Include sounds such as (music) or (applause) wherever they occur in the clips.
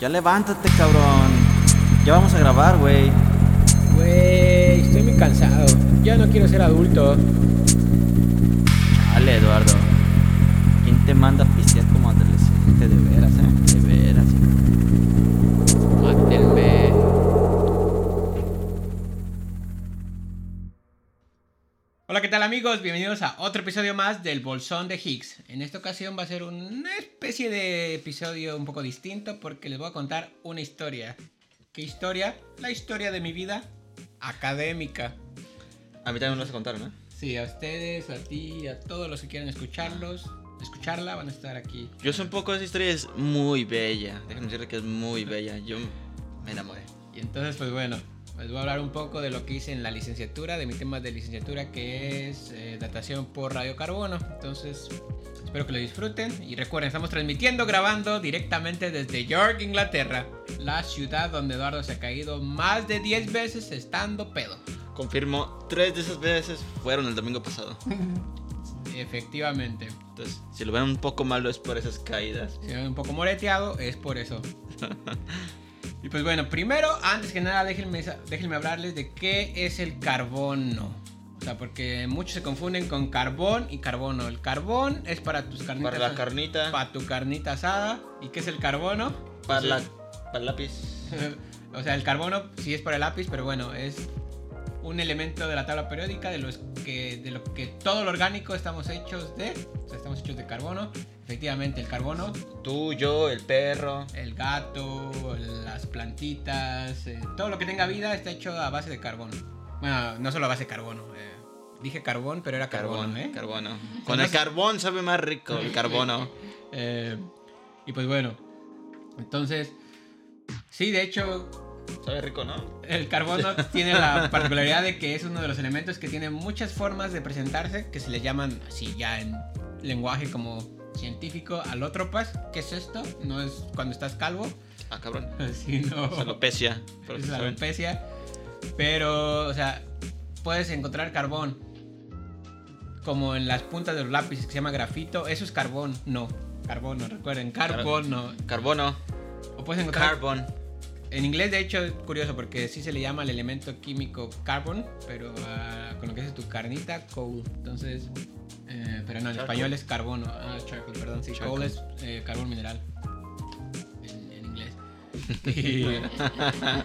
Ya levántate, cabrón. Ya vamos a grabar, güey. Güey, estoy muy cansado. Ya no quiero ser adulto. Dale, Eduardo. ¿Quién te manda a pistear como adolescente? De veras, ¿eh? De veras. Amigos? Bienvenidos a otro episodio más del Bolsón de Higgs. En esta ocasión va a ser una especie de episodio un poco distinto porque les voy a contar una historia. ¿Qué historia? La historia de mi vida académica. A mí también me lo vas a contar, ¿no? Sí, a ustedes, a ti, a todos los que quieran escucharlos, escucharla, van a estar aquí. Yo sé un poco de esa historia, es muy bella. Déjenme decirle que es muy bella. Yo me enamoré. Y entonces, pues bueno, les voy a hablar un poco de lo que hice en la licenciatura, de mi tema de licenciatura que es eh, datación por radiocarbono. Entonces, espero que lo disfruten. Y recuerden, estamos transmitiendo, grabando directamente desde York, Inglaterra, la ciudad donde Eduardo se ha caído más de 10 veces estando pedo. Confirmo, tres de esas veces fueron el domingo pasado. (laughs) Efectivamente. Entonces, si lo ven un poco malo es por esas caídas. Si me ven un poco moreteado, es por eso. (laughs) y pues bueno, primero, antes que nada, déjenme, déjenme hablarles de qué es el carbono. O sea, porque muchos se confunden con carbón y carbono. El carbón es para tus carnitas. Para la carnita. Para tu carnita asada. ¿Y qué es el carbono? Para, la, para el lápiz. (laughs) o sea, el carbono sí es para el lápiz, pero bueno, es un elemento de la tabla periódica de los que de lo que todo lo orgánico estamos hechos de, o sea, estamos hechos de carbono. Efectivamente, el carbono, Tú, yo, el perro. el gato, las plantitas, eh, todo lo que tenga vida está hecho a base de carbono. Bueno, no solo a base de carbono. eh, dije carbón, pero era carbono, Carbón, ¿eh? carbono. Con el carbón sabe más rico el carbono. (laughs) Eh, y pues bueno, entonces, sí, de hecho, Sabe rico, ¿no? El carbono (laughs) tiene la particularidad de que es uno de los elementos que tiene muchas formas de presentarse, que se le llaman así ya en lenguaje como científico alótropas. ¿Qué es esto? No es cuando estás calvo, Ah, cabrón. (laughs) sino Alopecia. es alopecia. Pero, o sea, puedes encontrar carbón como en las puntas de los lápices que se llama grafito. Eso es carbón, no. Carbono, recuerden, carbono. Carbono. O puedes encontrar Carbon. En inglés, de hecho, es curioso porque sí se le llama al elemento químico carbon, pero ah, con lo que es tu carnita, coal. Entonces, eh, pero no, en Charcoal. español es carbono. Ah, charcoal, perdón, sí, Charcoal. coal es eh, carbón mineral. En, en inglés. (laughs) (laughs)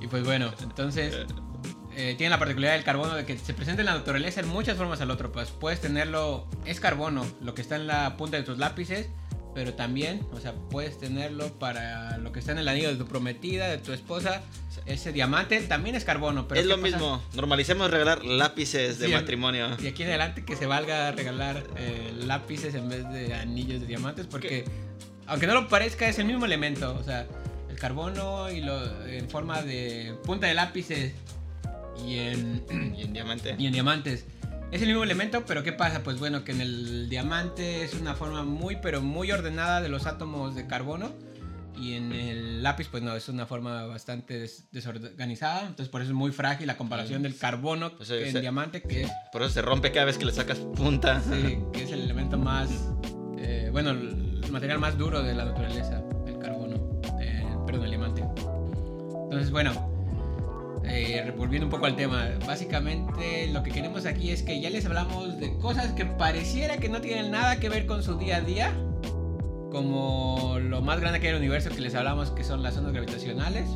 Y, y pues bueno, entonces eh, tiene la particularidad del carbono de que se presenta en la naturaleza en muchas formas alótropas. Puedes tenerlo, es carbono, lo que está en la punta de tus lápices, pero también, o sea, puedes tenerlo para lo que está en el anillo de tu prometida, de tu esposa. Ese diamante también es carbono, pero es ¿qué lo pasa? mismo. Normalicemos regalar lápices de Sí, matrimonio. Y aquí en adelante que se valga regalar eh, lápices en vez de anillos de diamantes, porque aunque no lo parezca, es el mismo elemento. O sea, el carbono y lo en forma de punta de lápices y en, (clears throat) Y en diamante. y en diamantes. Es el mismo elemento, pero ¿qué pasa? Pues bueno, que en el diamante es una forma muy, pero muy ordenada de los átomos de carbono. Y en el lápiz, pues no, es una forma bastante des- desorganizada. Entonces, por eso es muy frágil la comparación del carbono eh, en se- diamante, que es Por eso se rompe cada vez que le sacas punta. Sí, que es el elemento más, eh, bueno, el material más duro de la naturaleza, el carbono, eh, perdón, el diamante. Entonces, bueno, eh, volviendo un poco al tema, básicamente lo que queremos aquí es que ya les hablamos de cosas que pareciera que no tienen nada que ver con su día a día, como lo más grande que hay en el universo que les hablamos que son las ondas gravitacionales,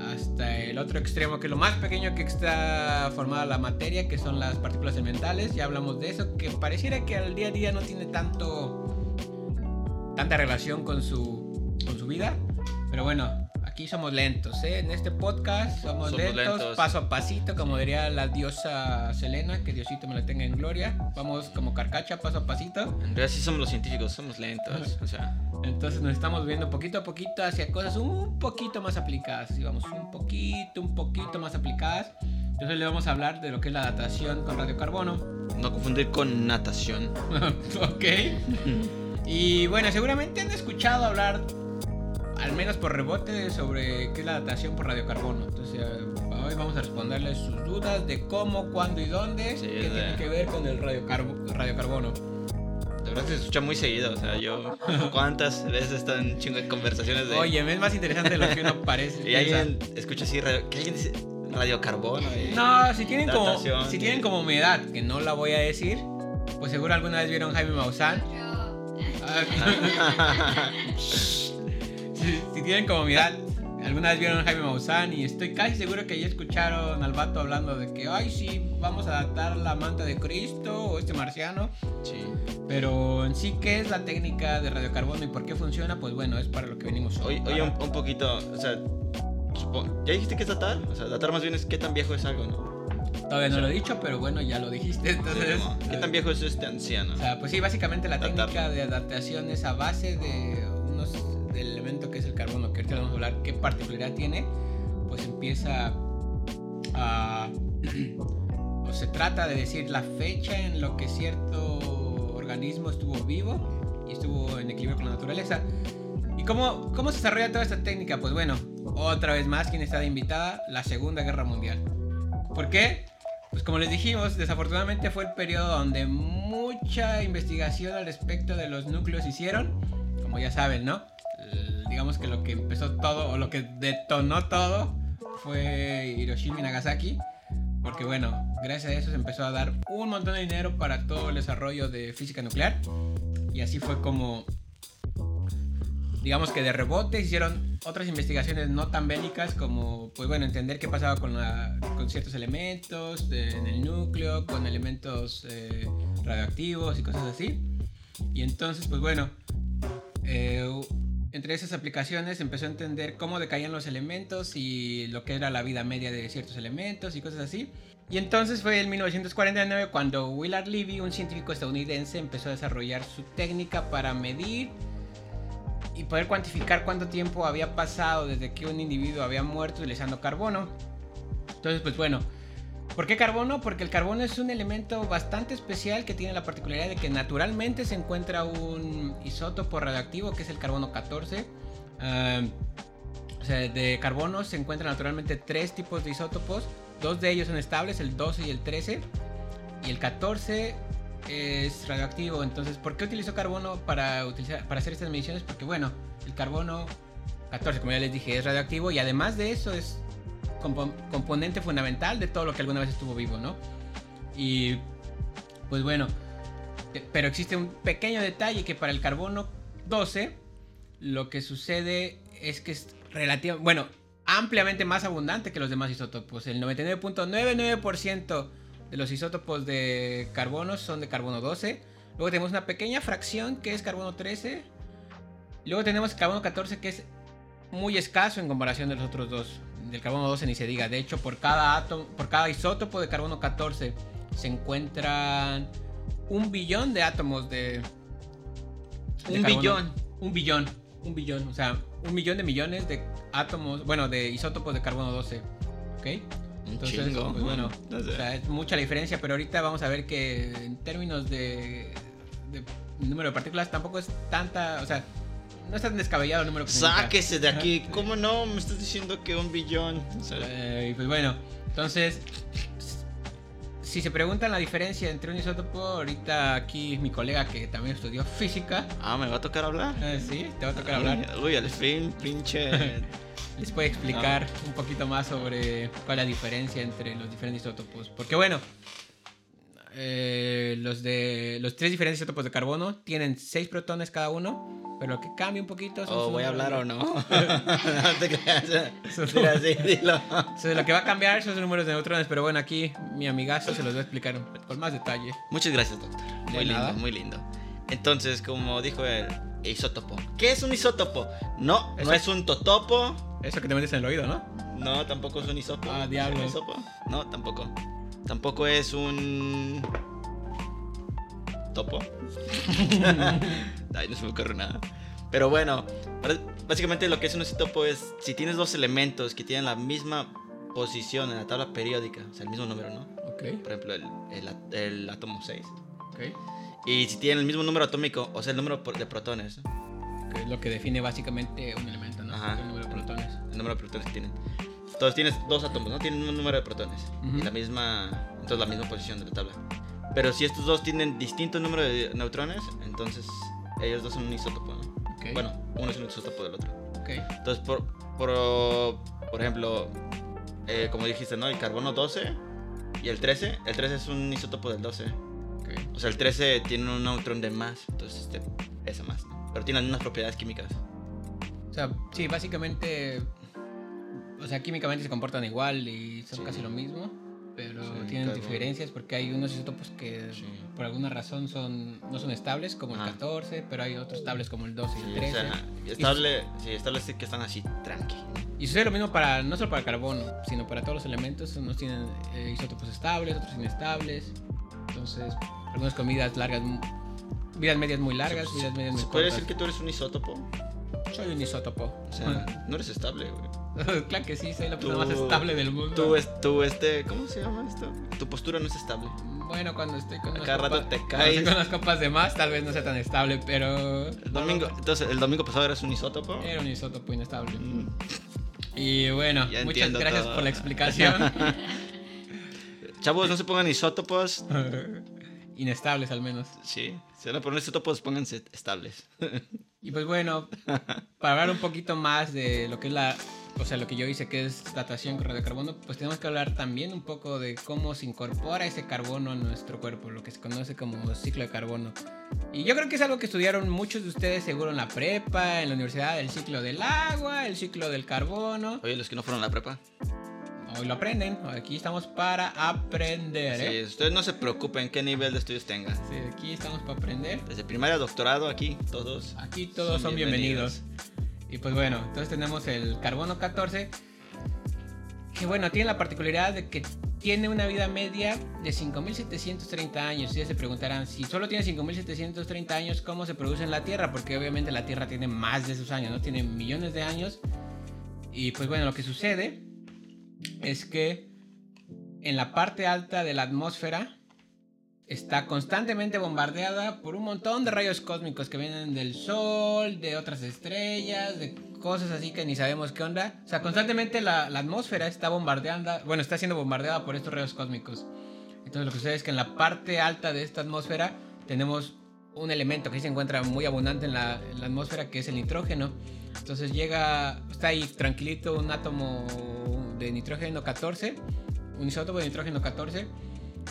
hasta el otro extremo que es lo más pequeño que está formada la materia, que son las partículas elementales, ya hablamos de eso, que pareciera que al día a día no tiene tanto tanta relación con su con su vida, pero bueno, aquí somos lentos, ¿eh? En este podcast somos, Somos lentos, lentos. paso a pasito, como diría la diosa Selena, que Diosito me la tenga en gloria. Vamos como carcacha, paso a pasito. En realidad sí somos los científicos, somos lentos. O sea, Entonces nos estamos viendo poquito a poquito hacia cosas un poquito más aplicadas. Y vamos un poquito, un poquito más aplicadas. Entonces le vamos a hablar de lo que es la datación con radiocarbono. no confundir con natación. (laughs) ok. (laughs) Y bueno, seguramente han escuchado hablar, al menos por rebote, sobre qué es la datación por radiocarbono. Entonces hoy vamos a responderles sus dudas de cómo, cuándo y dónde. Sí, qué de- tiene que ver con el radiocarbo- radiocarbono. De verdad se escucha muy seguido. O sea, yo. (laughs) ¿Cuántas veces están chingo de conversaciones de. Oye, es más interesante de lo que uno parece. Y alguien escucha así, radio, que alguien dice radiocarbono. Y No, si tienen como si y- tienen como mi edad, que no la voy a decir, pues seguro alguna vez vieron Jaime Maussan. Ah, (laughs) (laughs) si, tienen como mi edad, alguna vez vieron Jaime Maussan y estoy casi seguro que ya escucharon al vato hablando de que, ay, sí, vamos a adaptar la manta de Cristo o este marciano. Sí. Pero en sí, ¿qué es la técnica de radiocarbono y por qué funciona? Pues bueno, es para lo que venimos hoy. Oye, un, un poquito, o sea, supo- ¿ya dijiste que es datar? O sea, datar más bien es qué tan viejo es algo, ¿no? Todavía no lo he dicho, pero bueno, ya lo dijiste. Entonces, ¿Qué tan viejo es este anciano? O sea, pues sí, básicamente la técnica de adaptación es a base de del elemento que es el carbono, que ahorita vamos a hablar qué particularidad tiene, pues empieza a (clears throat) o se trata de decir la fecha en lo que cierto organismo estuvo vivo y estuvo en equilibrio con la naturaleza. ¿Y cómo, cómo se desarrolla toda esta técnica? Pues bueno, otra vez más, quien está de invitada? La Segunda Guerra Mundial. ¿Por qué? Pues como les dijimos, desafortunadamente fue el periodo donde mucha investigación al respecto de los núcleos hicieron. Como ya saben, ¿no? Digamos que lo que empezó todo o lo que detonó todo fue Hiroshima y Nagasaki. Porque bueno, gracias a eso se empezó a dar un montón de dinero para todo el desarrollo de física nuclear. Y así fue como, digamos que de rebote hicieron otras investigaciones no tan bélicas como, pues bueno, entender qué pasaba con, la- con ciertos elementos en el núcleo, con elementos eh, radioactivos y cosas así. Y entonces, pues bueno, eh, entre esas aplicaciones empezó a entender cómo decaían los elementos y lo que era la vida media de ciertos elementos y cosas así. Y entonces fue en 1949 cuando Willard Levy, un científico estadounidense, empezó a desarrollar su técnica para medir y poder cuantificar cuánto tiempo había pasado desde que un individuo había muerto utilizando carbono. Entonces, pues bueno, ¿por qué carbono? Porque el carbono es un elemento bastante especial que tiene la particularidad de que naturalmente se encuentra un isótopo radioactivo que es el carbono 14. Ah, o sea, de carbono se encuentran naturalmente tres tipos de isótopos. Dos de ellos son estables, el 12 y el 13. Y el 14 es radioactivo. Entonces, ¿por qué utilizó carbono para, para hacer estas mediciones? Porque, bueno, el carbono 14, como ya les dije, es radioactivo. Y además de eso, es compo- componente fundamental de todo lo que alguna vez estuvo vivo, ¿no? Y, pues bueno, pero existe un pequeño detalle que para el carbono 12, lo que sucede es que es relativo, bueno, ampliamente más abundante que los demás isótopos. El 99.99% de los isótopos de carbono son de carbono 12. Luego tenemos una pequeña fracción que es carbono 13. Luego tenemos carbono 14 que es muy escaso en comparación de los otros dos. Del carbono 12 ni se diga. De hecho, por cada átomo, por cada isótopo de carbono 14 se encuentran un billón de átomos de, de Un carbono. billón. Un billón. Un billón. O sea, un millón de millones de átomos. Bueno, de isótopos de carbono 12. ¿Ok? Entonces, chingo. pues bueno, (laughs) No sé. o sea, es mucha la diferencia, pero ahorita vamos a ver que en términos de, de número de partículas tampoco es tanta, o sea, no es tan descabellado el número que. Sáquese de aquí. ¿Cómo no? Me estás diciendo que un billón. O sea, Eh, pues bueno, entonces, si se preguntan la diferencia entre un isótopo, ahorita aquí mi colega que también estudió física, ah, me va a tocar hablar. eh, sí, te va a tocar hablar. Uy, uy, al fin, pinche. (laughs) les puede explicar un poquito más sobre cuál es la diferencia entre los diferentes isótopos. Porque bueno, eh, los de los tres diferentes isótopos de carbono tienen seis protones cada uno, pero lo que cambia un poquito son Oh, ¿voy a hablar de- o no? (laughs) no te creas. (laughs) Dilo (laughs) así, dilo. Lo que va a cambiar son los números de neutrones, pero bueno, aquí mi amigazo se los va a explicar con más detalle. Muchas gracias, doctor. Muy lindo, muy lindo. Entonces, como dijo el isótopo. ¿Qué es un isótopo? No, Eso- no es un totopo. Eso que te metes en el oído, ¿no? No, tampoco es un hisopo. Ah, ¿Es diablo. un hisopo? No, tampoco. Tampoco es un. ¿Topo? (laughs) Ay, no se me ocurre nada. Pero bueno, básicamente lo que es un isótopo es si tienes dos elementos que tienen la misma posición en la tabla periódica, o sea, el mismo número, ¿no? Ok, Por ejemplo, el, el el átomo 6. ok. Y si tienen el mismo número atómico, o sea, el número de protones, ¿no? Que es lo que define básicamente un elemento, ¿no? Ajá. El número de protones. el número de protones que tienen. Entonces tienes dos átomos, ¿no? Tienen un número de protones. Y la misma. Entonces la misma posición de la tabla. Pero si estos dos tienen distinto número de neutrones, entonces ellos dos son un isótopo, ¿no? Ok. Bueno, uno es un isótopo del otro. Ok. Entonces, por, por, por ejemplo, eh, como dijiste, ¿no? El carbono 12 y el 13. El 13 es un isótopo del 12. ok. O sea, el 13 tiene un neutrón de más, entonces este pesa más, ¿no? Pero tiene las mismas propiedades químicas. O sea, sí, básicamente. O sea, químicamente se comportan igual y son Sí. casi lo mismo. Pero Sí, tienen carbono. diferencias porque hay unos isótopos que Sí. por alguna razón son no son estables, como el Ah. 14, pero hay otros estables como el 12 y el o 13. sea, estable, sí, estable sí que están así, tranqui. Y sucede lo mismo para, no solo para el carbono, sino para todos los elementos. Unos tienen eh, isótopos estables, otros inestables. Entonces, algunas comidas largas, vidas medias muy largas, Se- vidas medias muy ¿Se puede cortas. decir que tú eres un isótopo? Soy un isótopo. O sea, no eres estable, güey. (laughs) claro que sí, soy la persona más estable del mundo. Tú, es- tú, este, ¿cómo se llama esto? Tu postura no es estable. Bueno, cuando estoy con cada rato copas- te caes. estoy con unas copas de más, tal vez no sea tan estable, pero... El domingo, entonces, el domingo pasado eras un isótopo. Era un isótopo inestable. Mm. Y bueno, Ya muchas gracias todo. por la explicación. (laughs) Chavos, no se pongan isótopos. (laughs) Inestables al menos. Sí, si van a poner isótopos, pónganse estables. Y pues bueno, para hablar un poquito más de lo que es la, o sea, lo que yo hice que es datación con radiocarbono, pues tenemos que hablar también un poco de cómo se incorpora ese carbono a nuestro cuerpo, lo que se conoce como ciclo de carbono. Y yo creo que es algo que estudiaron muchos de ustedes seguro en la prepa, en la universidad, el ciclo del agua, el ciclo del carbono. Oye, los que no fueron a la prepa. Hoy lo aprenden, aquí estamos para aprender, Sí, ¿eh? ustedes no se preocupen qué nivel de estudios tengan. Sí, aquí estamos para aprender. Desde primaria a doctorado, aquí, todos. Aquí todos son, Son bienvenidos. Y pues bueno, entonces tenemos el carbono 14, que bueno, tiene la particularidad de que tiene una vida media de 5.730 años. Ya se preguntarán, si solo tiene 5.730 años, ¿cómo se produce en la Tierra? Porque obviamente la Tierra tiene más de esos años, ¿no? Tiene millones de años. Y pues bueno, lo que sucede es que en la parte alta de la atmósfera está constantemente bombardeada por un montón de rayos cósmicos que vienen del Sol, de otras estrellas, de cosas así que ni sabemos qué onda. O sea, constantemente la, la atmósfera está bombardeando, bueno, está siendo bombardeada por estos rayos cósmicos. Entonces lo que sucede es que en la parte alta de esta atmósfera tenemos un elemento que se encuentra muy abundante en la, en la atmósfera, que es el nitrógeno. Entonces llega, está ahí tranquilito un átomo de nitrógeno 14, un isótopo de nitrógeno 14.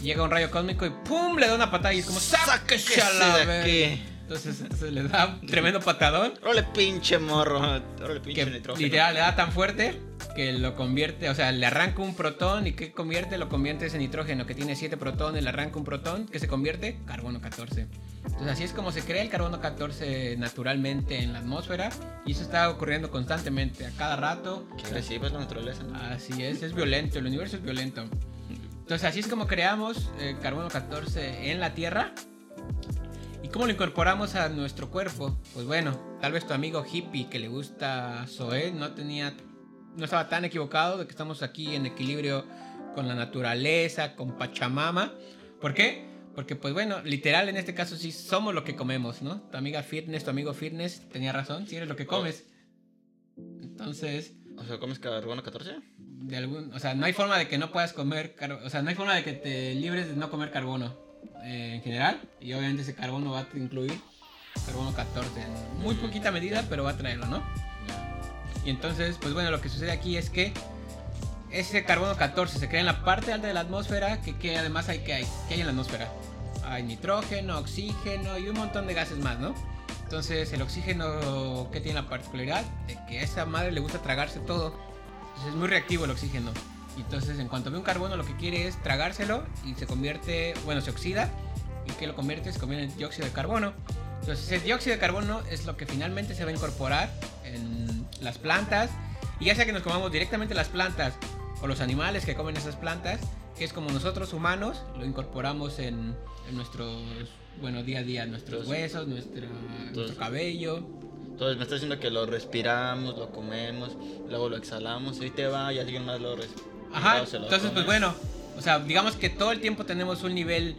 Llega un rayo cósmico y ¡pum! le da una patada y es como ¡sáquese a la de verga". aquí! Entonces, entonces le da un tremendo patadón Órale, pinche morro. Órale, pinche nitrógeno. literal le da tan fuerte que lo convierte, o sea, le arranca un protón y ¿qué convierte? Lo convierte ese nitrógeno que tiene 7 protones, le arranca un protón que se convierte carbono 14. Entonces así es como se crea el carbono 14 naturalmente en la atmósfera y eso está ocurriendo constantemente, a cada rato. Qué agresiva es la naturaleza, ¿no? Así es, es violento, el universo es violento. Entonces así es como creamos eh, carbono 14 en la Tierra. ¿Y cómo lo incorporamos a nuestro cuerpo? Pues bueno, tal vez tu amigo hippie que le gusta Zoé no tenía, no estaba tan equivocado de que estamos aquí en equilibrio con la naturaleza, con Pachamama. ¿Por qué? Porque pues bueno, literal en este caso sí somos lo que comemos, ¿no? Tu amiga fitness, tu amigo fitness tenía razón, sí eres lo que comes. Entonces, O sea, ¿comes carbono 14? de algún, o sea, no hay forma de que no puedas comer, o sea, no hay forma de que te libres de no comer carbono eh, en general y obviamente ese carbono va a incluir carbono 14 en muy poquita medida, pero va a traerlo, ¿no? Y entonces, pues bueno, lo que sucede aquí es que ese carbono 14 se crea en la parte alta de la atmósfera, que, que además hay que hay, ¿qué hay en la atmósfera? Hay nitrógeno, oxígeno y un montón de gases más, ¿no? Entonces, el oxígeno, ¿qué tiene la particularidad? De que a esa madre le gusta tragarse todo. Es muy reactivo el oxígeno. Entonces, en cuanto ve un carbono, lo que quiere es tragárselo y se convierte, bueno, se oxida. ¿Y qué lo convierte? Se convierte en dióxido de carbono. Entonces, ese dióxido de carbono es lo que finalmente se va a incorporar en las plantas. Y ya sea que nos comamos directamente las plantas o los animales que comen esas plantas, que es como nosotros humanos lo incorporamos en, en nuestros, bueno, día a día, nuestros Entonces- huesos, nuestro, nuestro cabello. Entonces me está diciendo que lo respiramos, lo comemos, luego lo exhalamos, y ahí te va y alguien más lo respira. Ajá, entonces pues bueno, o sea, digamos que todo el tiempo tenemos un nivel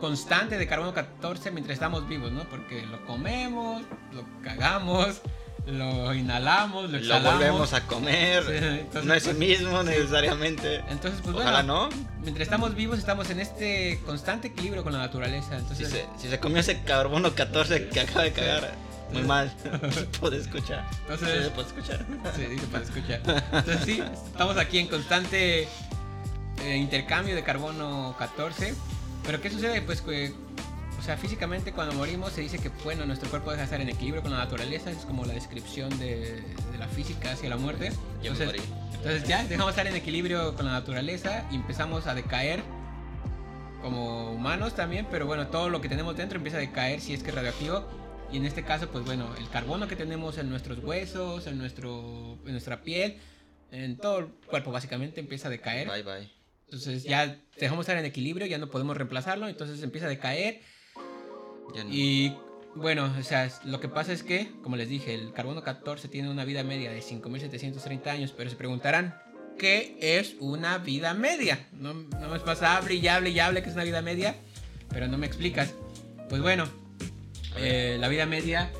constante de carbono 14 mientras estamos vivos, ¿no? Porque lo comemos, lo cagamos, lo inhalamos, lo Lo exhalamos. volvemos a comer. Sí, entonces, no es el pues, mismo necesariamente. Entonces, pues Ojalá bueno, no. mientras estamos vivos estamos en este constante equilibrio con la naturaleza. Si Entonces, se, si se comió ese carbono 14 que acaba de cagar, muy mal. (laughs) Puede escuchar. entonces Sí, puede escuchar. Sí, dice para escuchar. Entonces sí, estamos aquí en constante eh, intercambio de carbono 14. Pero ¿qué sucede? Pues que, o sea, físicamente cuando morimos se dice que, bueno, nuestro cuerpo deja de estar en equilibrio con la naturaleza. Es como la descripción de, de la física hacia la muerte. Yo me Entonces, morí. entonces ya dejamos de estar en equilibrio con la naturaleza y empezamos a decaer como humanos también, pero bueno, todo lo que tenemos dentro empieza a decaer si es que es radioactivo. Y en este caso, pues bueno, el carbono que tenemos en nuestros huesos, en, nuestro, en nuestra piel, en todo el cuerpo básicamente empieza a decaer. Bye bye. Entonces ya dejamos de estar en equilibrio, ya no podemos reemplazarlo, entonces empieza a decaer. No. Y bueno, o sea, lo que pasa es que, como les dije, el carbono 14 tiene una vida media de 5.730 años, pero se preguntarán, ¿qué es una vida media? No, no me pasa, hable y hable y hable que es una vida media, pero no me explicas. Pues bueno, eh, la vida media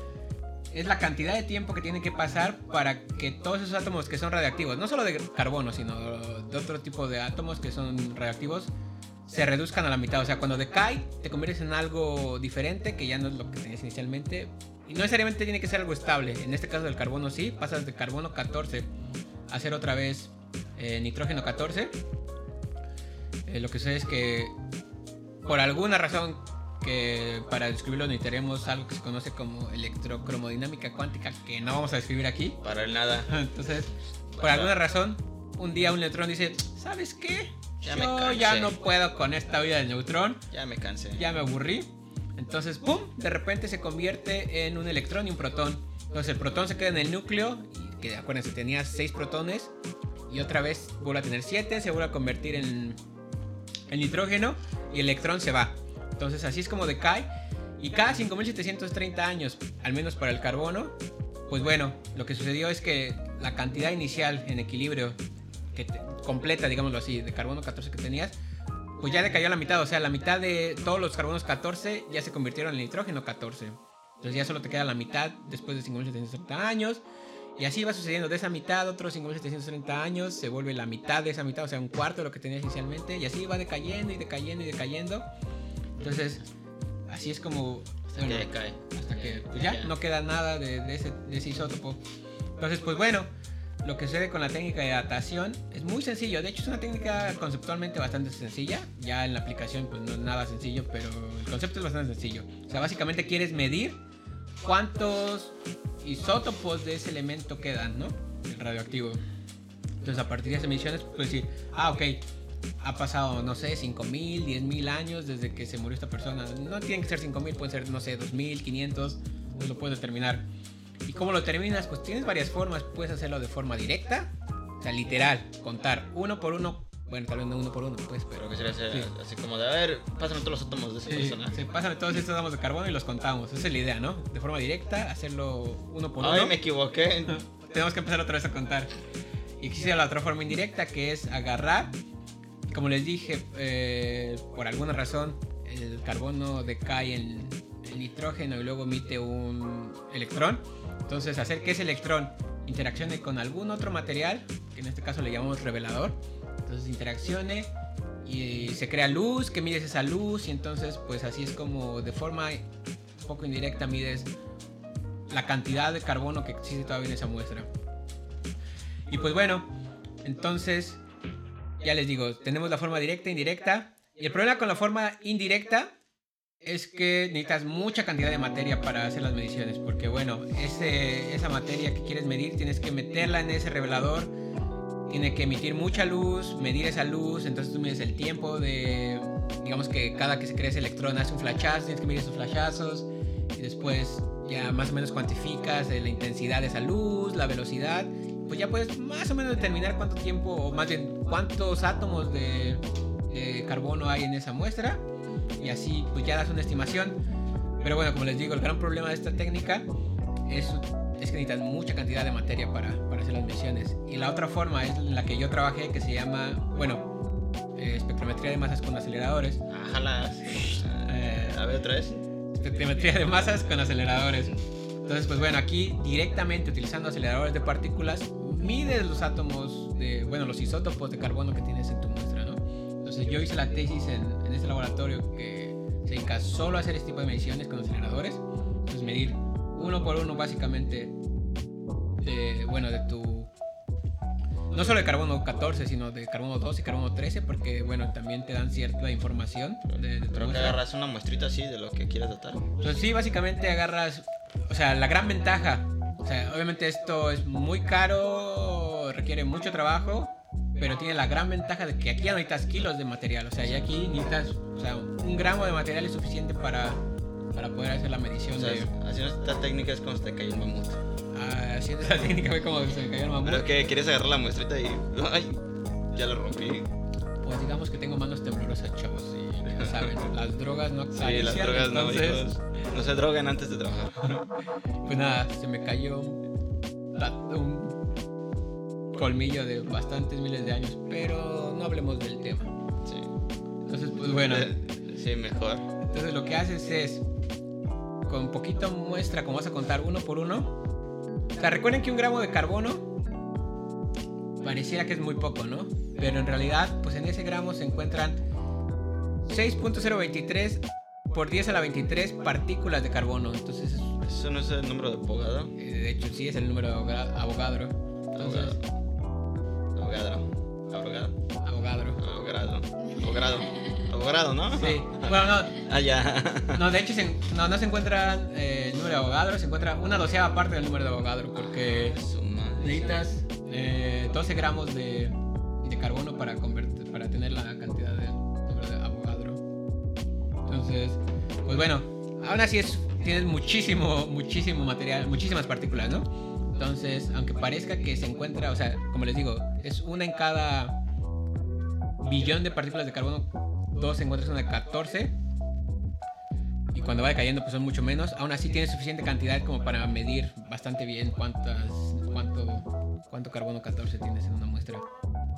es la cantidad de tiempo que tiene que pasar para que todos esos átomos que son radiactivos, no solo de carbono, sino de otro tipo de átomos que son radiactivos, se reduzcan a la mitad. O sea, cuando decae, te conviertes en algo diferente que ya no es lo que tenías inicialmente. Y no necesariamente tiene que ser algo estable. En este caso del carbono sí, pasas de carbono 14 a ser otra vez eh, nitrógeno 14. Eh, lo que sé es que por alguna razón que para describirlo necesitaremos algo que se conoce como electrocromodinámica cuántica que no vamos a describir aquí. Para el nada. (laughs) Entonces, por alguna razón, un día un neutrón dice, ¿sabes qué? Ya me Yo cansé. ya no puedo con esta vida del neutrón, Ya me cansé. ya me aburrí. Entonces, ¡pum! De repente se convierte en un electrón y un protón. Entonces el protón se queda en el núcleo, que acuérdense, tenía 6 protones, y otra vez vuelve a tener 7, se vuelve a convertir en, en nitrógeno, y el electrón se va. Entonces así es como decae, y cada 5730 años, al menos para el carbono, pues bueno, lo que sucedió es que la cantidad inicial en equilibrio, que completa, digámoslo así, de carbono 14 que tenías, pues ya decayó a la mitad. O sea, la mitad de todos los carbonos 14 ya se convirtieron en nitrógeno 14. Entonces ya solo te queda la mitad después de 5730 años. Y así va sucediendo. De esa mitad, otros 5730 años, se vuelve la mitad de esa mitad, o sea, un cuarto de lo que tenías inicialmente. Y así va decayendo y decayendo y decayendo. Entonces, así es como... Hasta bueno, que cae. hasta que pues ya no queda nada de, de ese, de ese isótopo. Entonces, pues bueno, lo que sucede con la técnica de datación es muy sencillo. De hecho, es una técnica conceptualmente bastante sencilla. Ya en la aplicación, pues no es nada sencillo, pero el concepto es bastante sencillo. O sea, básicamente quieres medir cuántos isótopos de ese elemento quedan, ¿no? El radioactivo. Entonces, a partir de esas mediciones, puedes decir, ah, ok, ha pasado, no sé, 5000, 10000 años desde que se murió esta persona. No tienen que ser 5000, pueden ser, no sé, 2000, 500, pues lo puedes determinar. ¿Y cómo lo determinas? Pues tienes varias formas. Puedes hacerlo de forma directa, o sea, literal, contar uno por uno. Bueno, tal vez no uno por uno, pues, pero que sería Sí. así como de, a ver, pásame todos los átomos de esa Sí, persona. sí, pásame todos estos átomos de carbono y los contamos. Esa es la idea, ¿no? De forma directa, hacerlo uno por Ay, uno. me equivoqué. (laughs) Tenemos que empezar otra vez a contar. Y existe la otra forma indirecta que es agarrar. Como les dije, eh, por alguna razón, el carbono decae en nitrógeno y luego emite un electrón. Entonces, hacer que ese electrón interaccione con algún otro material, que en este caso le llamamos revelador. Entonces, interaccione y se crea luz, que mides esa luz y entonces, pues así es como de forma un poco indirecta mides la cantidad de carbono que existe todavía en esa muestra. Y pues bueno, entonces, ya les digo, tenemos la forma directa e indirecta. Y el problema con la forma indirecta es que necesitas mucha cantidad de materia para hacer las mediciones. Porque bueno, esa materia que quieres medir tienes que meterla en ese revelador. Tiene que emitir mucha luz, medir esa luz. Entonces tú mides el tiempo de... Digamos que cada que se crea ese electrón hace un flashazo, tienes que medir esos flashazos. Y después ya más o menos cuantificas la intensidad de esa luz, la velocidad. Pues ya puedes más o menos determinar cuánto tiempo, o más bien cuántos átomos de carbono hay en esa muestra. Y así pues ya das una estimación. Pero bueno, como les digo, el gran problema de esta técnica es, es que necesitas mucha cantidad de materia para, para hacer las mediciones. Y la otra forma es la que yo trabajé, que se llama, bueno, eh, espectrometría de masas con aceleradores. Ajala. Eh, A ver, otra vez. espectrometría de masas con aceleradores. Entonces, pues bueno, aquí directamente utilizando aceleradores de partículas, mides los átomos, de, bueno, los isótopos de carbono que tienes en tu muestra. Entonces yo hice la tesis en, en este laboratorio que se dedica solo a hacer este tipo de mediciones con aceleradores. Entonces medir uno por uno básicamente de, bueno, de tu... No solo de carbono 14, sino de carbono 12 y carbono 13, porque, bueno, también te dan cierta información de, de tu que muestra. agarras una muestrita así de lo que quieras datar. Entonces sí, básicamente agarras, o sea, la gran ventaja, o sea, obviamente esto es muy caro, requiere mucho trabajo, pero tiene la gran ventaja de que aquí ya no necesitas kilos de material, o sea, ya aquí necesitas, o sea, un gramo de material es suficiente para, para poder hacer la medición O sea, de... haciendo esta técnica es como se te cayó un mamut. Ah, haciendo esa (laughs) técnica fue como se me cayó el mamut. Pero que quieres agarrar la muestrita y. ¡Ay! Ya lo rompí. Pues digamos que tengo manos temblorosas, chavos, y ya saben, (laughs) las drogas no Sí, acarician, las drogas no, entonces... hijos. No se droguen antes de trabajar. (laughs) Pues nada, se me cayó un colmillo de bastantes miles de años, pero no hablemos del tema. Sí. Entonces, pues bueno, Eh, Sí, mejor. entonces lo que haces es, con poquito muestra, como vas a contar uno por uno, o sea, recuerden que un gramo de carbono pareciera que es muy poco, ¿no? Pero en realidad, pues en ese gramo se encuentran 6.023 por 10 a la 23 partículas de carbono. Entonces, ¿Eso no es el número de abogado? eh, de hecho, sí es el número de Avogadro. Entonces, Abogado. Abogado. Avogadro. Abogado. Abogado. Abogado, ¿no? Sí. Bueno, no, Ah, ya. no de hecho se- no, no se encuentra eh, el número de Avogadro, se encuentra una doceava parte del número de Avogadro, porque madre. necesitas eh, 12 gramos de, de carbono para, convertir, para tener la cantidad de número de Avogadro. Entonces, pues bueno, aún así es, tienes muchísimo, muchísimo material, muchísimas partículas, ¿no? Entonces, aunque parezca que se encuentra, o sea, como les digo, es una en cada billón de partículas de carbono, dos encuentras una de 14. Y cuando va decayendo, pues son mucho menos. Aún así tienes suficiente cantidad como para medir bastante bien cuántas, cuánto, cuánto carbono 14 tienes en una muestra.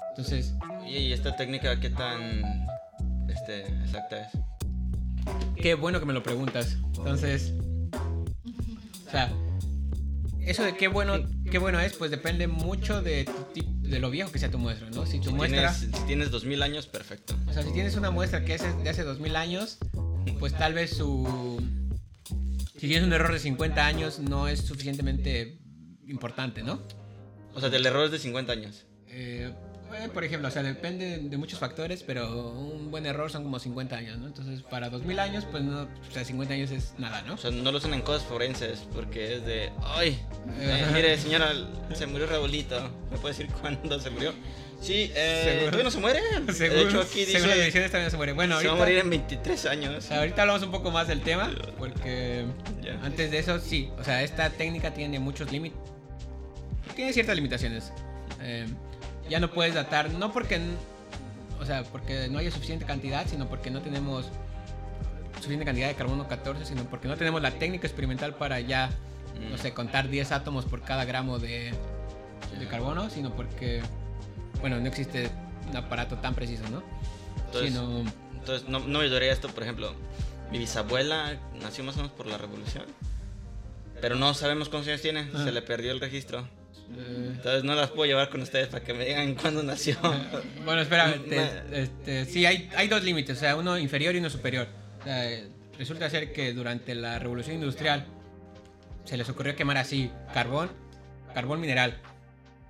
Entonces, ¿y esta técnica qué tan este, exacta es? Qué bueno que me lo preguntas. Entonces, o sea, eso de qué bueno, qué bueno es, pues depende mucho de, tu tip- de lo viejo que sea tu muestra, ¿no? Si tu Si muestra, tienes, si tienes 2000 años, perfecto. o sea, si tienes una muestra que es de hace 2000 años, pues tal vez su, si tienes un error de 50 años no es suficientemente importante, ¿no? O sea, del error es de 50 años. Eh, eh, por ejemplo, o sea, depende de muchos factores, pero un buen error son como 50 años, ¿no? Entonces, para 2000 años, pues no, o sea, 50 años es nada, ¿no? O sea, no lo usan en cosas forenses porque es de, ay, eh, Ajá. mire señora, se murió Raulito. ¿Me puede decir cuándo se murió? Sí, eh, Seguro. no se muere. Según, (laughs) de hecho, aquí dice, según las también se muere. Bueno, se va a ahorita, morir en 23 años. ahorita hablamos un poco más del tema, porque antes de eso, sí, o sea, esta técnica tiene muchos límites, tiene ciertas limitaciones. Eh, ya no puedes datar, no porque, o sea, porque no haya suficiente cantidad, sino porque no tenemos suficiente cantidad de carbono 14, sino porque no tenemos la técnica experimental para ya, no sé, contar 10 átomos por cada gramo de, de carbono, sino porque, bueno, no existe un aparato tan preciso, ¿no? Entonces, Sino, entonces no, no me ayudaría esto, por ejemplo, mi bisabuela nació más o menos por la revolución. Pero no sabemos cuántos años tiene, se le perdió el registro. Eh, Entonces no las puedo llevar con ustedes para que me digan (laughs) cuándo nació. Bueno, espera, Me- te- este, sí, hay, hay dos límites, o sea, uno inferior y uno superior. O sea, eh, resulta ser que durante la revolución industrial se les ocurrió quemar así carbón, carbón mineral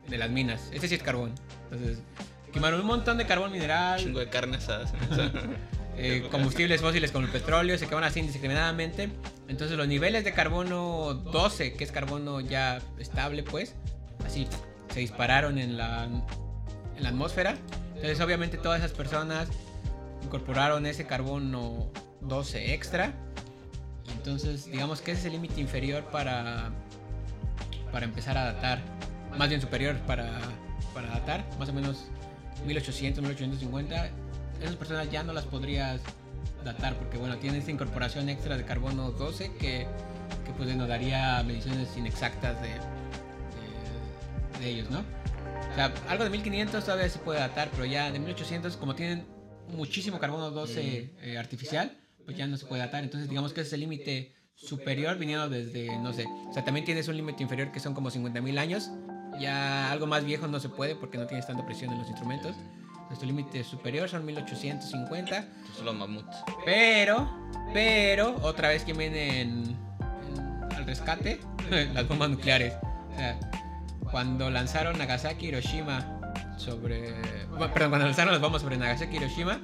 de las minas. Ese sí es carbón. Entonces, quemaron un montón de carbón mineral, Chingo de carne asada. (laughs) eh, combustibles fósiles como el petróleo, se queman así indiscriminadamente. Entonces los niveles de carbono 12, que es carbono ya estable, pues, así se dispararon en la, en la atmósfera. Entonces obviamente todas esas personas incorporaron ese carbono 12 extra. Entonces digamos que ese es el límite inferior para, para empezar a datar. Más bien superior para, para datar, más o menos 1800, 1850 esas personas ya no las podrías datar porque bueno tienen esta incorporación extra de carbono 12 que, que pues nos daría mediciones inexactas de, de, ellos, ¿no? O sea, algo de 1500 todavía se puede datar, pero ya de 1800 como tienen muchísimo carbono 12 eh, artificial, pues ya no se puede datar. Entonces digamos que ese es el límite superior viniendo desde, no sé, o sea, también tienes un límite inferior que son como 50.000 años. Ya algo más viejo no se puede porque no tienes tanta presión en los instrumentos. Nuestro límite superior son 1850. Estos son los mamuts. Pero, pero, otra vez que vienen en- al rescate, (laughs) las bombas nucleares. O sea, cuando lanzaron Nagasaki Hiroshima sobre. Perdón, cuando lanzaron las bombas sobre Nagasaki Hiroshima,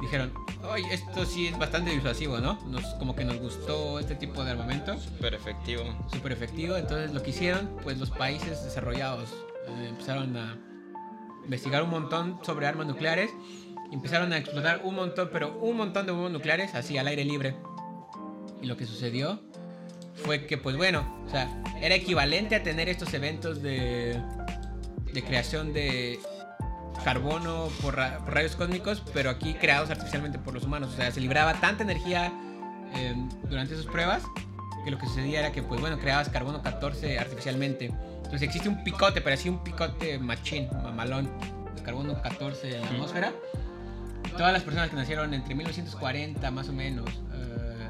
dijeron, oye, esto sí es bastante disuasivo, ¿no? Nos, como que nos gustó este tipo de armamento, Súper efectivo. súper efectivo. Entonces, lo que hicieron, pues los países desarrollados eh, empezaron a investigar un montón sobre armas nucleares. Empezaron a explotar un montón, pero un montón de bombas nucleares así al aire libre. Y lo que sucedió fue que, pues bueno, o sea, era equivalente a tener estos eventos de, de creación de carbono por, ra- por rayos cósmicos, pero aquí creados artificialmente por los humanos. O sea, se libraba tanta energía eh, durante esas pruebas que lo que sucedía era que, pues bueno, creabas carbono 14 artificialmente. Entonces existe un picote, pero así un picote machín, mamalón, de carbono 14 en la atmósfera. Y todas las personas que nacieron entre 1940 más o menos eh,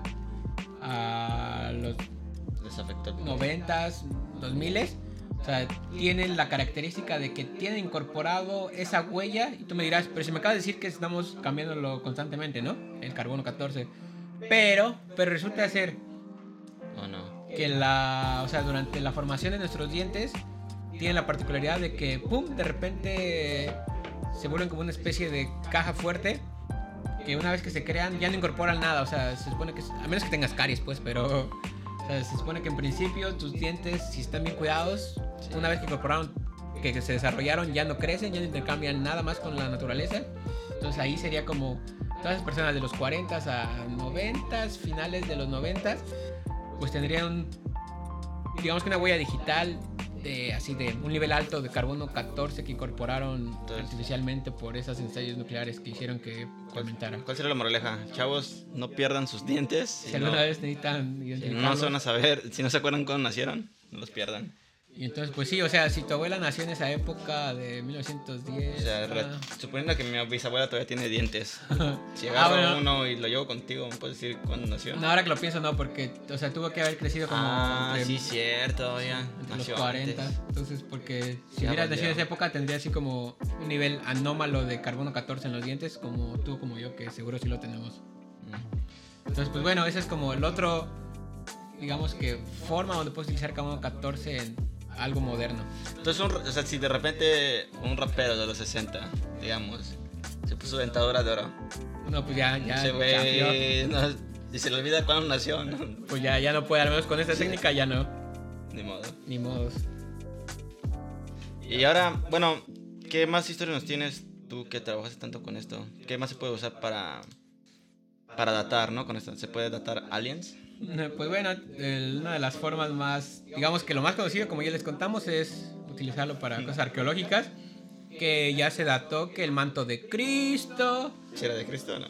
a los Les afectó. 90s, 2000s, o sea, tienen la característica de que tienen incorporado esa huella. Y tú me dirás, pero si me acabas de decir que estamos cambiándolo constantemente, ¿no? El carbono 14. Pero, pero resulta ser que la, o sea, durante la formación de nuestros dientes tienen la particularidad de que, pum, de repente se vuelven como una especie de caja fuerte que una vez que se crean ya no incorporan nada, o sea, se supone que, a menos que tengas caries, pues, pero, o sea, se supone que en principio tus dientes, si están bien cuidados, Sí. una vez que incorporaron, que, que se desarrollaron, ya no crecen, ya no intercambian nada más con la naturaleza, entonces ahí sería como todas las personas de los 40 a 90, finales de los 90, pues tendrían digamos que una huella digital de así de un nivel alto de carbono 14 que incorporaron Entonces- artificialmente por esos ensayos nucleares que hicieron que aumentara. ¿Cuál sería la moraleja? Chavos, no pierdan sus dientes. Si alguna vez necesitan si no se van a saber, si no se acuerdan cuándo nacieron, no los pierdan. Y entonces, pues sí, o sea, si tu abuela nació en esa época de 1910. O sea, ah, suponiendo que mi bisabuela todavía tiene dientes. (laughs) Si Ah, agarro bueno. uno y lo llevo contigo, ¿me puedes decir cuándo nació? no, ahora que lo pienso, no, porque, o sea, tuvo que haber crecido como ah, entre, sí, cierto, ya. entre los Nació 40. antes. Entonces, porque si Ya hubieras nacido en esa época, tendría así como un nivel anómalo de carbono 14 en los dientes, como tú, como yo, que seguro sí lo tenemos. Mm. Entonces, pues bueno, ese es como el otro, digamos que forma donde puedes utilizar carbono 14 en algo moderno. Entonces, un, o sea, si de repente un rapero de los 60, digamos, se puso dentadura de oro, No, pues ya, ya, chafió. güey, no, y se le olvida cuándo nació, ¿no? pues ya, ya no puede, al menos con esta técnica ya no, Ni modo. ni modos. Y ahora, bueno, ¿qué más historias nos tienes tú que trabajas tanto con esto? ¿Qué más se puede usar para, para datar, no? Con esto, ¿se puede datar aliens? Pues bueno, el- una de las formas más, digamos que lo más conocido, como ya les contamos, es utilizarlo para cosas arqueológicas, que ya se dató que el manto de Cristo, ¿Si era de Cristo o no?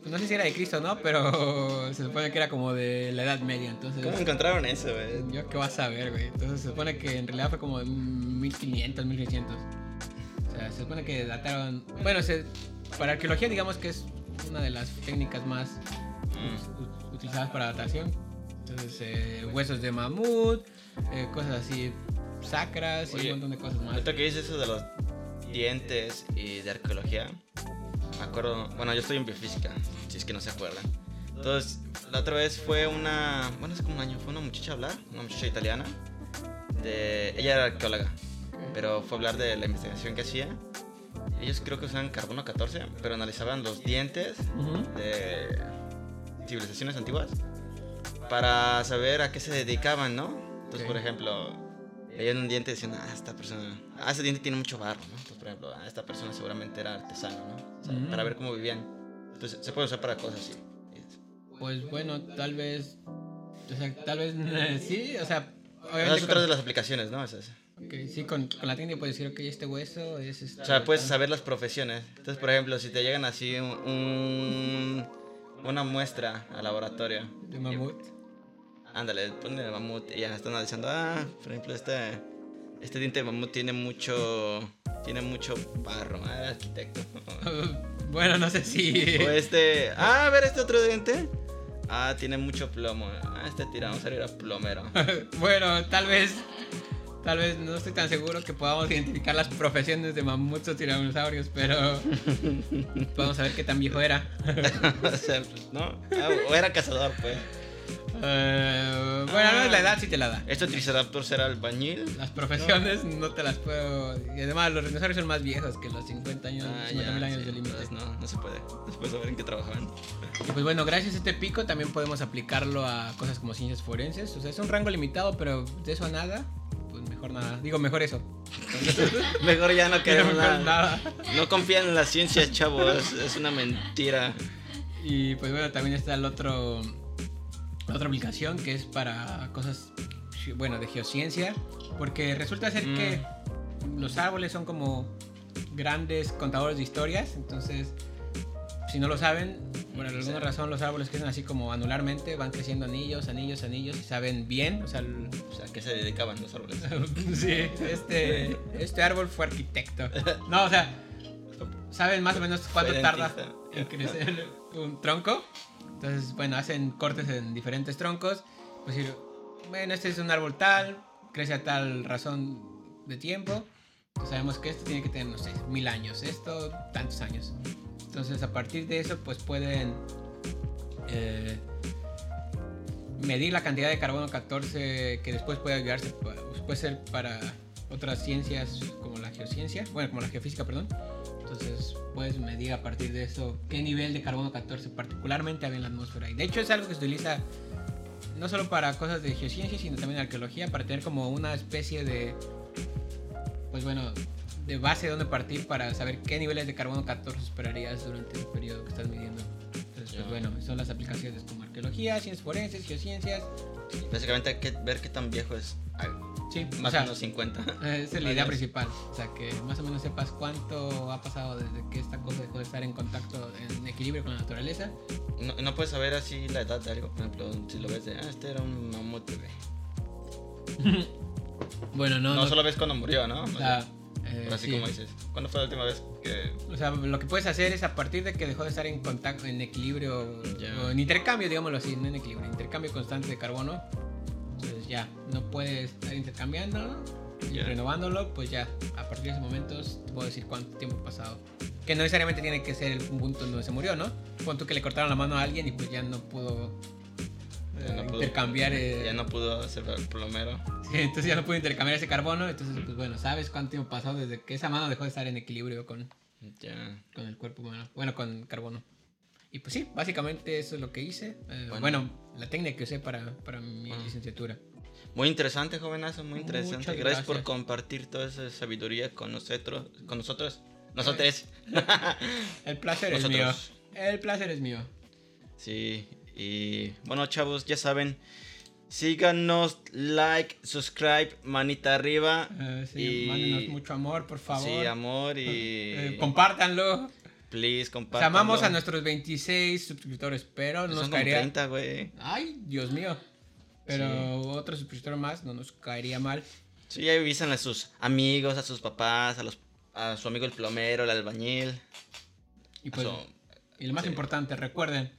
pues no sé si era de Cristo, ¿no? Pero (laughs) se supone que era como de la Edad Media, entonces... ¿Cómo encontraron eso, güey? Yo qué vas a ver, güey. Entonces se supone que en realidad fue como de 1500, 1600. O sea, se supone que dataron... Bueno, se- para arqueología digamos que es una de las técnicas más Mm. ut- utilizadas para datación. Entonces, eh, huesos de mamut, eh, cosas así sacras y Oye, un montón de cosas más. Ahorita que dices eso de los dientes y de arqueología, me acuerdo, bueno, yo estoy en biofísica, si es que no se acuerdan. Entonces, la otra vez fue una, bueno, hace como un año, fue una muchacha a hablar, una muchacha italiana, de, ella era arqueóloga, pero fue a hablar de la investigación que hacía. Ellos creo que usaban carbono 14, pero analizaban los dientes Ujú. de civilizaciones antiguas para saber a qué se dedicaban, ¿no? Entonces, Ok. por ejemplo, veían un diente y decían, ah, esta persona, ah, ese diente tiene mucho barro, ¿no? Entonces, por ejemplo, ah, esta persona seguramente era artesano, ¿no? O sea, Ujú. Para ver cómo vivían. Entonces, se puede usar para cosas así. Pues bueno, tal vez... O sea, tal vez (laughs) sí, o sea... Obviamente es otra con- de las aplicaciones, ¿no? Esas. Ok, sí, con, con la técnica puedes decir, ok, este hueso es... Este, O sea, puedes saber las profesiones. Entonces, por ejemplo, si te llegan así un, un- una muestra al laboratorio. De mamut. Ándale, ponle de mamut y ya están analizando, ah, por ejemplo, este, este diente de mamut tiene mucho, tiene mucho barro, ah, era arquitecto. (laughs) bueno, no sé si... o este, ah, a ver este otro diente, Ah, tiene mucho plomo. Ah, este tiranosaurio era plomero. (laughs) bueno, tal vez. Tal vez no estoy tan seguro que podamos identificar las profesiones de mamuts o tiranosaurios, pero. (laughs) Vamos a ver qué tan viejo era. (laughs) o sea, pues, ¿no? Ah, o era cazador, pues. Eh, bueno, no, la edad sí te la da. ¿Este Triceratops era albañil? Las profesiones no. te las puedo. Y además, los dinosaurios son más viejos que los 50 años, Ah, 50 mil ya, años sí, de límite. no, no se puede. No se puede saber en qué trabajaban. Y pues bueno, gracias a este pico también podemos aplicarlo a cosas como ciencias forenses. O sea, es un rango limitado, pero de eso a nada, pues mejor nada. Digo, mejor eso. (laughs) Mejor ya no (laughs) queremos nada. nada. No confían en la ciencia, chavos. Es una mentira. Y pues bueno, también está el otro. la otra aplicación que es para cosas, bueno, de geociencia. Porque resulta ser que los árboles son como grandes contadores de historias. Entonces, si no lo saben, por alguna Sí. razón los árboles crecen así como anularmente, van creciendo anillos, anillos, anillos y saben bien. O sea, el- O sea, ¿a qué se dedicaban los árboles? (laughs) sí, este, este árbol fue arquitecto. No, o sea, saben más o menos cuánto Fue tarda dentista. en crecer un tronco. Entonces, bueno, hacen cortes en diferentes troncos. Pues decir, bueno, este es un árbol tal, crece a tal razón de tiempo. Sabemos que esto tiene que tener, no sé, mil años, esto tantos años. Entonces, a partir de eso, pues pueden eh, medir la cantidad de carbono 14 que después puede ayudarse, pues, puede ser para otras ciencias como la geociencia, bueno, como la geofísica, perdón. Entonces puedes medir a partir de eso qué nivel de carbono 14 particularmente había en la atmósfera. Y de hecho es algo que se utiliza no solo para cosas de geociencia, sino también arqueología, para tener como una especie de, pues bueno, de base de donde partir para saber qué niveles de carbono 14 esperarías durante el periodo que estás midiendo. Entonces, Ya. pues bueno, son las aplicaciones como arqueología, ciencias forenses, geociencias. Básicamente, hay que ver qué tan viejo es algo. Sí, Más o sea, menos 50. Eh, Esa es la idea principal. O sea, que más o menos sepas cuánto ha pasado desde que esta cosa dejó de estar en contacto, en equilibrio con la naturaleza. No, no puedes saber así la edad de algo. Por ejemplo, si lo ves de, ah, este era un mamut. (laughs) Bueno, no, No, no. solo ves cuando murió, ¿no? o sea, eh, Pero así sí. como dices. ¿Cuándo fue la última vez que.? O sea, lo que puedes hacer es a partir de que dejó de estar en contacto, en equilibrio, o en intercambio, digámoslo así, no en equilibrio, intercambio constante de carbono. Entonces ya, no puedes estar intercambiando y renovándolo, pues ya, a partir de ese momento te puedo decir cuánto tiempo ha pasado. Que no necesariamente tiene que ser el punto en donde se murió, ¿no? Pon tú que le cortaron la mano a alguien y pues ya no pudo ya no eh, pudo- intercambiar. eh, Ya no pudo ser plomero. Sí, entonces ya no pudo intercambiar ese carbono. Entonces, pues bueno, ¿sabes cuánto tiempo pasó desde que esa mano dejó de estar en equilibrio con, Ya. con el cuerpo humano? Bueno, con carbono. Y pues sí, básicamente eso es lo que hice. Eh, Bueno. bueno. la técnica que usé para, para mi Ah. licenciatura. Muy interesante, jovenazo, muy interesante. Gracias, por compartir toda esa sabiduría con nosotros. Con nosotros. Nosotros. (laughs) El placer es mío. El placer es mío. Sí, y bueno, chavos, ya saben. Síganos, like, subscribe, manita arriba. Eh, sí, Y- mándenos mucho amor, por favor. Sí, amor y. (laughs) Eh, compártanlo. Please, O compartan. sea, amamos a nuestros 26 suscriptores, pero nos Son como caería. 30, güey. Ay, Dios mío. Pero otro suscriptor más no nos caería mal. Sí, avisan a sus amigos, a sus papás, a los a su amigo el plomero, el albañil. Y pues, su- y lo más sí. importante, recuerden,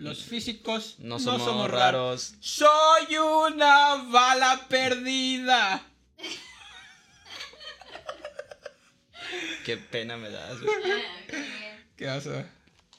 los físicos no somos, raros. Soy una bala perdida. (laughs) Qué pena me das, güey. ¿Qué oso?